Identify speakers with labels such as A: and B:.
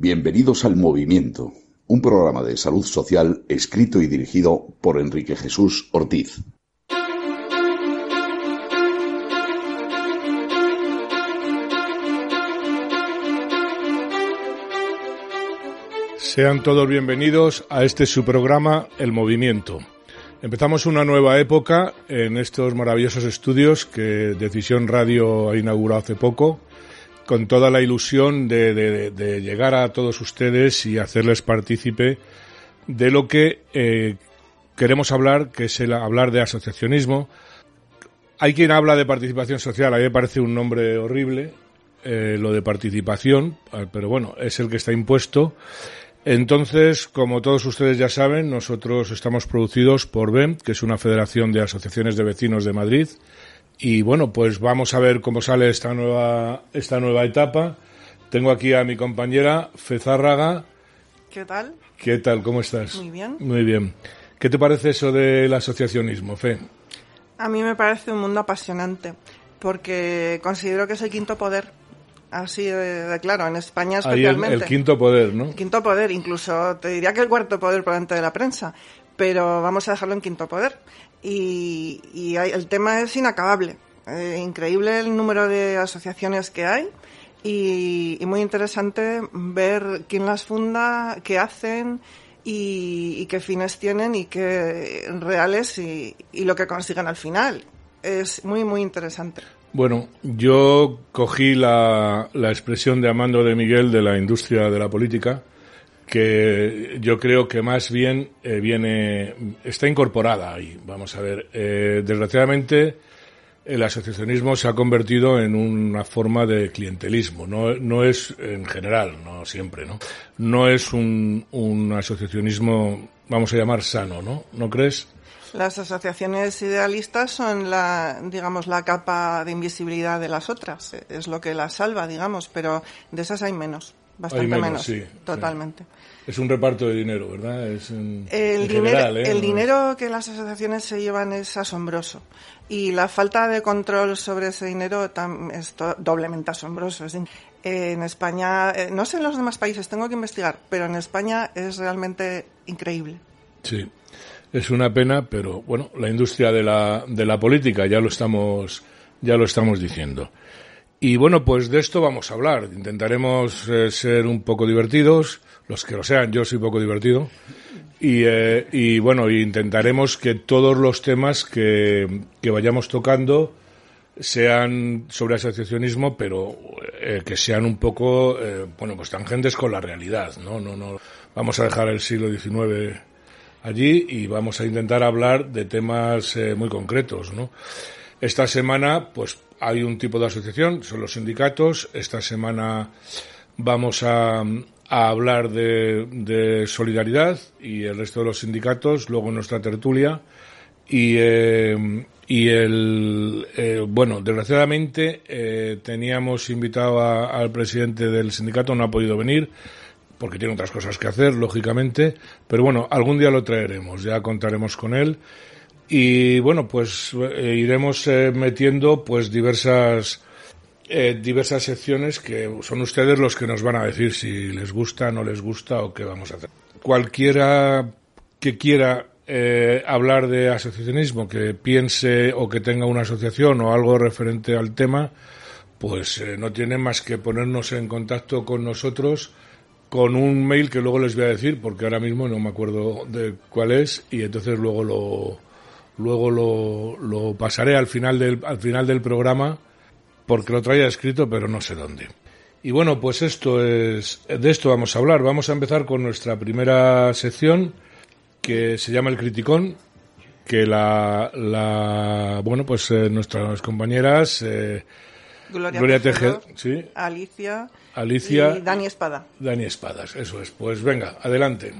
A: Bienvenidos al Movimiento, un programa de salud social escrito y dirigido por Enrique Jesús Ortiz.
B: Sean todos bienvenidos a este su programa El Movimiento. Empezamos una nueva época en estos maravillosos estudios que Decisión Radio ha inaugurado hace poco, con toda la ilusión de, llegar a todos ustedes y hacerles partícipe de lo que eh, queremos hablar, que es el hablar de asociacionismo. Hay quien habla de participación social, a mí me parece un nombre horrible, eh, lo de participación, pero bueno, es el que está impuesto. Entonces, como todos ustedes ya saben, nosotros estamos producidos por BEM, que es una federación de asociaciones de vecinos de Madrid. Y bueno, pues vamos a ver cómo sale esta nueva, esta nueva etapa. Tengo aquí a mi compañera Fezárraga.
C: ¿Qué tal?
B: ¿Qué tal? ¿Cómo estás?
C: Muy bien.
B: Muy bien. ¿Qué te parece eso del asociacionismo, Fe?
C: A mí me parece un mundo apasionante, porque considero que es el quinto poder Así de, claro, en España especialmente.
B: el, quinto poder, ¿no?
C: quinto poder, incluso te diría que el cuarto poder por delante de la prensa, pero vamos a dejarlo en quinto poder. Y, el tema es inacabable. Eh, increíble el número de asociaciones que hay y, muy interesante ver quién las funda, qué hacen y, qué fines tienen y qué reales y, y lo que consiguen al final. Es muy, muy interesante.
B: Bueno, yo cogí la, la expresión de Amando de Miguel de la industria de la política, que yo creo que más bien eh, viene, está incorporada ahí. Vamos a ver, eh, desgraciadamente el asociacionismo se ha convertido en una forma de clientelismo. No, no es en general, no siempre, ¿no? No es un, un asociacionismo, vamos a llamar sano, ¿no? ¿No crees?
C: Las asociaciones idealistas son la, digamos, la capa de invisibilidad de las otras. Es lo que las salva, digamos, pero de esas hay menos, bastante menos, sí, totalmente.
B: Es un reparto de dinero, ¿verdad? Es
C: el, dinero, ¿eh? el dinero que las asociaciones se llevan es asombroso y la falta de control sobre ese dinero es doblemente asombroso. en España, eh, no sé en los demás países, tengo que investigar, pero en España es realmente increíble.
B: Sí. Es una pena, pero bueno, la industria de la, de la política ya lo estamos, ya lo estamos diciendo. Y bueno, pues de esto vamos a hablar. Intentaremos eh, ser un poco divertidos, los que lo sean, yo soy poco divertido. Y, eh, y bueno, intentaremos que todos los temas que, que vayamos tocando sean sobre asociacionismo, pero eh, que sean un poco, bueno, pues tangentes con la realidad, ¿no? No, no, vamos a dejar el siglo XIX allí y vamos a intentar hablar de temas eh, muy concretos, ¿no? Esta semana, pues hay un tipo de asociación, son los sindicatos. Esta semana vamos a, hablar de, solidaridad y el resto de los sindicatos, luego nuestra tertulia. Y, eh, y el, eh, bueno, desgraciadamente teníamos invitado al presidente del sindicato, no ha podido venir porque tiene otras cosas que hacer, lógicamente, pero bueno, algún día lo traeremos, ya contaremos con él y bueno, pues eh, iremos eh, metiendo pues diversas eh, diversas secciones que son ustedes los que nos van a decir si les gusta, no les gusta o qué vamos a hacer. Cualquiera que quiera hablar de asociacionismo, que piense o que tenga una asociación o algo referente al tema, pues no tiene más que ponernos en contacto con nosotros con un mail que luego les voy a decir porque ahora mismo no me acuerdo de cuál es y entonces luego lo luego lo, lo pasaré al final del al final del programa porque lo traía escrito pero no sé dónde. Y bueno, pues esto es de esto vamos a hablar. Vamos a empezar con nuestra primera sección que se llama el criticón que la, la bueno, pues eh, nuestras compañeras eh,
C: Gloria, Gloria Tejedor,
B: ¿sí?
C: Alicia
B: Alicia.
C: Y Dani Espada.
B: Dani Espadas, eso es. Pues venga, adelante.